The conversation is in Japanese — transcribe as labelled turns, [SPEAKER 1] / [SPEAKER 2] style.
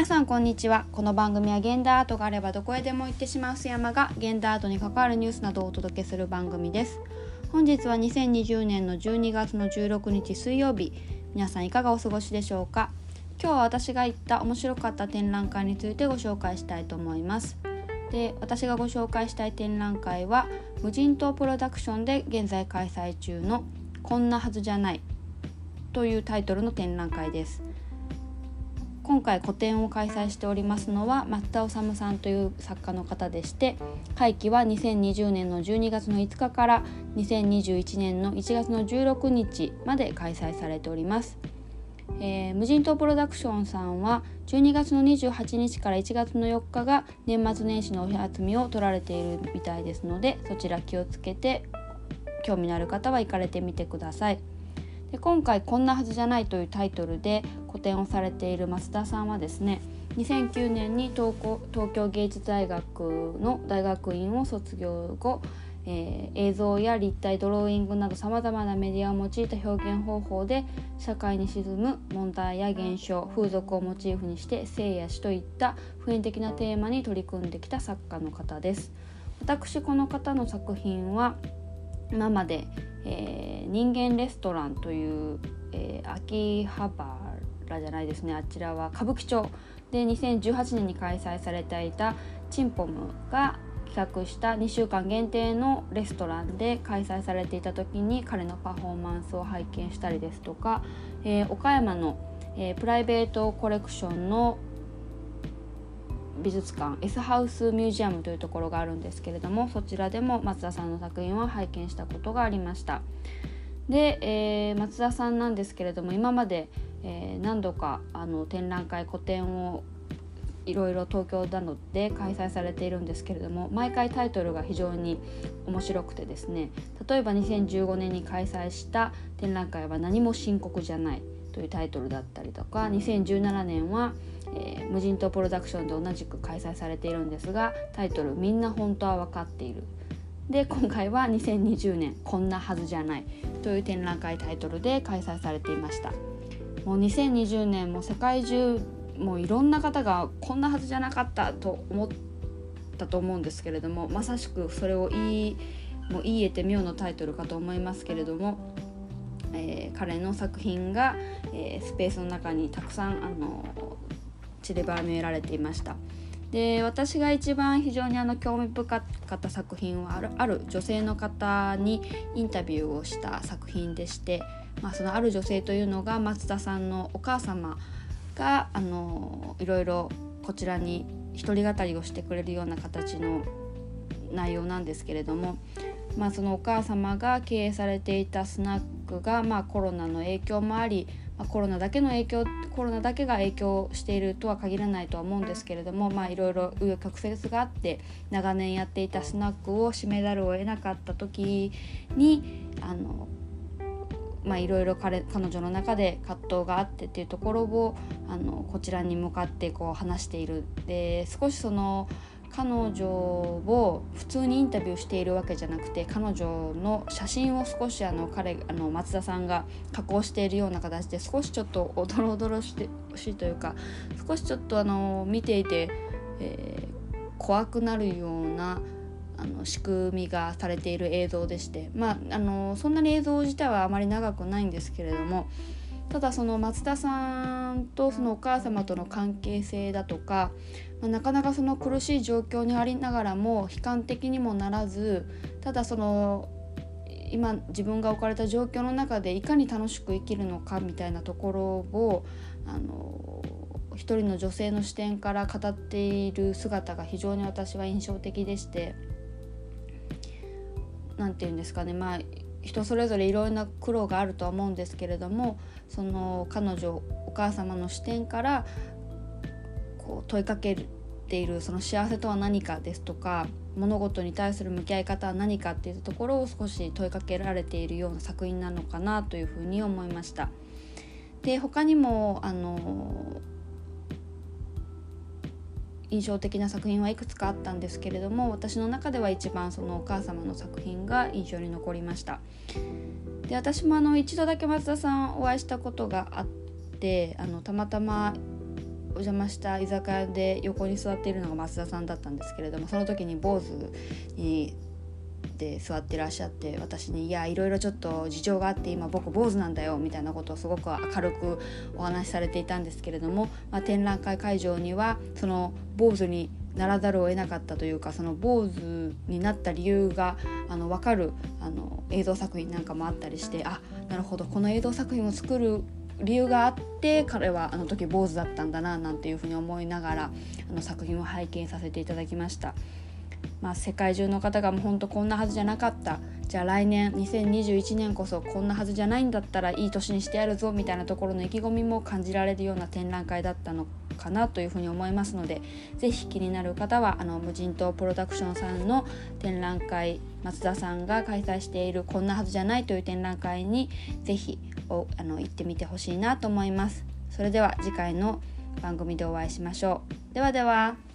[SPEAKER 1] 皆さんこんにちは。この番組は現代アートがあればどこへでも行ってしまう須山が現代アートに関わるニュースなどをお届けする番組です。本日は2020年の12月の16日水曜日。皆さんいかがお過ごしでしょうか？今日は私が行った面白かった展覧会についてご紹介したいと思います。で私がご紹介したい展覧会は無人島プロダクションで現在開催中のこんなはずじゃないというタイトルの展覧会です。今回個展を開催しておりますのは松田治さんという作家の方でして会期は2020年の12月の5日から2021年の1月の16日まで開催されております。えー、無人島プロダクションさんは12月の28日から1月の4日が年末年始のお休みを取られているみたいですのでそちら気をつけて興味のある方は行かれてみてください。で今回「こんなはずじゃない」というタイトルで個展をされている増田さんはですね2009年に東京芸術大学の大学院を卒業後、えー、映像や立体ドローイングなどさまざまなメディアを用いた表現方法で社会に沈む問題や現象風俗をモチーフにして生や死といった普遍的なテーマに取り組んできた作家の方です。私この方の作品は今まで、えー、人間レストランという、えー、秋葉原じゃないですね。あちらは歌舞伎町。で2018年に開催されていたチンポムが企画した2週間限定のレストランで開催されていた時に彼のパフォーマンスを拝見したりですとか、えー、岡山の、えー、プライベートコレクションの美術館 S ハウスミュージアムというところがあるんですけれどもそちらでも松田さんの作品を拝見したことがありました。で、えー、松田さんなんですけれども今まで、えー、何度かあの展覧会個展をいろいろ東京などで開催されているんですけれども毎回タイトルが非常に面白くてですね例えば2015年に開催した展覧会は「何も深刻じゃない」というタイトルだったりとか2017年は「えー、無人島プロダクションで同じく開催されているんですがタイトル「みんな本当は分かっている」で今回は2020年「こんなはずじゃない」という展覧会タイトルで開催されていました。もう2020年も世界中もういろんな方がこんなはずじゃなかったと思ったと思うんですけれどもまさしくそれを言いもう言い得て妙のタイトルかと思いますけれども、えー、彼の作品が、えー、スペースの中にたくさんあの散りばめられていました。で私が一番非常にあの興味深かった作品はあるある女性の方にインタビューをした作品でして、まあ、そのある女性というのが松田さんのお母様があのいろいろこちらに一人語りをしてくれるような形の内容なんですけれども、まあ、そのお母様が経営されていたスナックが、まあ、コロナの影響もありまあ、コロナだけの影響コロナだけが影響しているとは限らないとは思うんですけれどもいろいろ紆余曲折があって長年やっていたスナックを閉めざるを得なかった時にあのまあ、いろいろ彼彼女の中で葛藤があってっていうところをあのこちらに向かってこう話している。で少しその彼女を普通にインタビューしているわけじゃなくて彼女の写真を少しあの彼あの松田さんが加工しているような形で少しちょっとおどろおどろしいというか少しちょっとあの見ていて、えー、怖くなるようなあの仕組みがされている映像でしてまああのそんなに映像自体はあまり長くないんですけれどもただその松田さんとそのお母様との関係性だとか、まあ、なかなかその苦しい状況にありながらも悲観的にもならずただその今自分が置かれた状況の中でいかに楽しく生きるのかみたいなところをあの一人の女性の視点から語っている姿が非常に私は印象的でして何て言うんですかね。まあ人それぞれいろんな苦労があるとは思うんですけれどもその彼女お母様の視点からこう問いかけているその幸せとは何かですとか物事に対する向き合い方は何かっていうところを少し問いかけられているような作品なのかなというふうに思いました。で他にもあの印象的な作品はいくつかあったんですけれども私の中では一番そのお母様の作品が印象に残りました。で私もあの一度だけ松田さんお会いしたことがあってあのたまたまお邪魔した居酒屋で横に座っているのが松田さんだったんですけれどもその時に坊主にで座ってらっしゃって私に「いやいろいろちょっと事情があって今僕坊主なんだよ」みたいなことをすごく明るくお話しされていたんですけれども、まあ、展覧会会場にはその坊主にならざるを得なかったというかその坊主になった理由があの分かるあの映像作品なんかもあったりしてあなるほどこの映像作品を作る理由があって彼はあの時坊主だったんだななんていうふうに思いながらあの作品を拝見させていただきました。まあ、世界中の方がもうほんとこんなはずじゃなかったじゃあ来年2021年こそこんなはずじゃないんだったらいい年にしてやるぞみたいなところの意気込みも感じられるような展覧会だったのかなというふうに思いますので是非気になる方はあの無人島プロダクションさんの展覧会松田さんが開催している「こんなはずじゃない」という展覧会に是非あの行ってみてほしいなと思います。それでは次回の番組でお会いしましょう。ではでは。